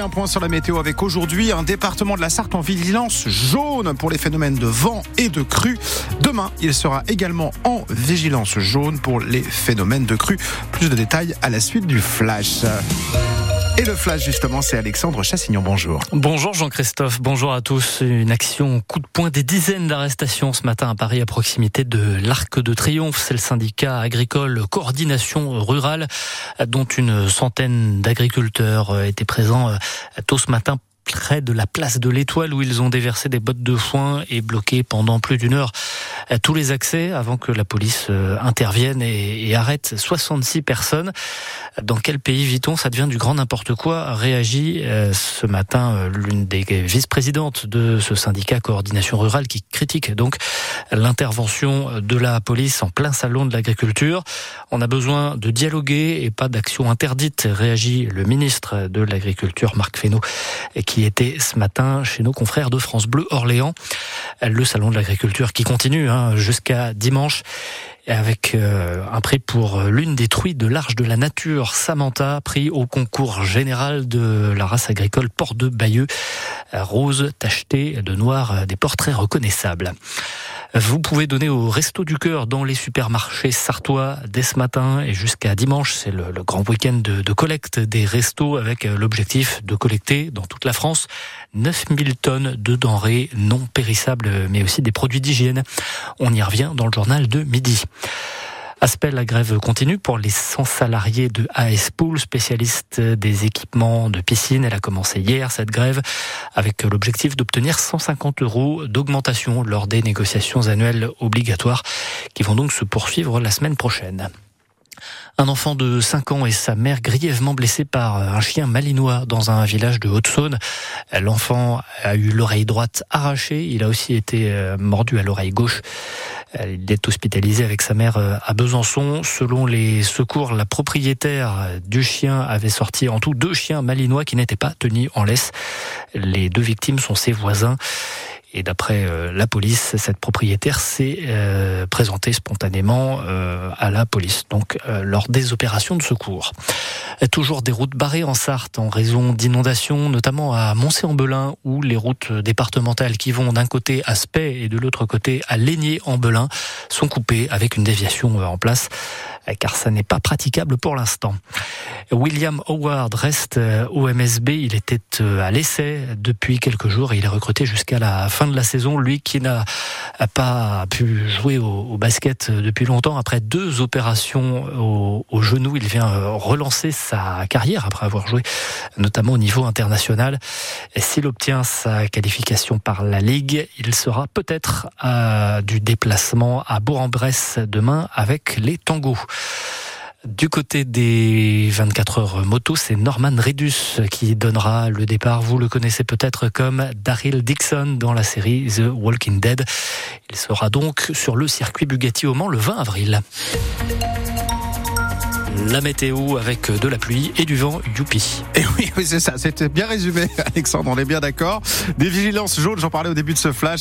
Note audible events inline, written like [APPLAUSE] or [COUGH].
un point sur la météo avec aujourd'hui un département de la Sarthe en vigilance jaune pour les phénomènes de vent et de crue. Demain, il sera également en vigilance jaune pour les phénomènes de crue. Plus de détails à la suite du flash. Et le flash, justement, c'est Alexandre Chassignon. Bonjour. Bonjour Jean-Christophe, bonjour à tous. Une action coup de poing des dizaines d'arrestations ce matin à Paris à proximité de l'Arc de Triomphe. C'est le syndicat agricole Coordination Rurale dont une centaine d'agriculteurs étaient présents euh, tôt ce matin près de la place de l'Étoile où ils ont déversé des bottes de foin et bloqué pendant plus d'une heure euh, tous les accès avant que la police euh, intervienne et, arrête 66 personnes. Dans quel pays vit-on? Ça devient du grand n'importe quoi. Réagit euh, ce matin l'une des vice-présidentes de ce syndicat coordination rurale qui critique donc l'intervention de la police en plein salon de l'agriculture. On a besoin de dialoguer et pas d'action interdite, réagit le ministre de l'Agriculture Marc Fesneau qui était ce matin chez nos confrères de France Bleu Orléans. Le salon de l'agriculture qui continue hein, jusqu'à dimanche avec euh, un prix pour l'une des truies de l'Arche de la Nature, Samantha, prix au concours général de la race agricole Port de Bayeux, rose tachetée de noir, des portraits reconnaissables. Vous pouvez donner au Resto du Cœur dans les supermarchés sartois dès ce matin et jusqu'à dimanche. C'est le, grand week-end de, de, collecte des restos avec l'objectif de collecter dans toute la France 9000 tonnes de denrées non périssables mais aussi des produits d'hygiène. On y revient dans le journal de midi. Aspect, la grève continue pour les 100 salariés de AS Pool, spécialistes des équipements de piscine. Elle a commencé hier, cette grève, avec l'objectif d'obtenir 150 euros d'augmentation lors des négociations annuelles obligatoires qui vont donc se poursuivre la semaine prochaine. Un enfant de 5 ans et sa mère grièvement blessés par un chien malinois dans un village de Haute-Saône. L'enfant a eu l'oreille droite arrachée. Il a aussi été euh, mordu à l'oreille gauche. Il est hospitalisé avec sa mère euh, à Besançon. Selon les secours, la propriétaire du chien avait sorti en tout deux chiens malinois qui n'étaient pas tenus en laisse. Les deux victimes sont ses voisins. Et d'après euh, la police, cette propriétaire s'est euh, présentée spontanément euh, à la police, donc lors des opérations de secours. Toujours des routes barrées en Sarthe en raison d'inondations, notamment à Moncé-en-Belin, où les routes départementales qui vont d'un côté à Spey et de l'autre côté à Laigné-en-Belin sont coupées avec une déviation en place car ça n'est pas praticable pour l'instant. William Howard reste au MSB. Il était à l'essai depuis quelques jours et il est recruté jusqu'à la fin de la saison. Lui qui n'a pas pu jouer au, basket depuis longtemps, après deux opérations au, genou, il vient euh, relancer sa carrière après avoir joué notamment au niveau international. S'il obtient sa qualification par la Ligue, il sera peut-être du déplacement à Bourg-en-Bresse demain avec les tangos. Du côté des 24 heures moto, c'est Norman Redus qui donnera le départ. Vous le connaissez peut-être comme Daryl Dixon dans la série The Walking Dead. Il sera donc sur le circuit Bugatti au Mans le 20 avril. La météo avec de la pluie et du vent, youpi. Et oui, oui c'est ça, c'était bien résumé, [LAUGHS] Alexandre, on est bien d'accord. Des vigilances jaunes, j'en parlais au début de ce flash.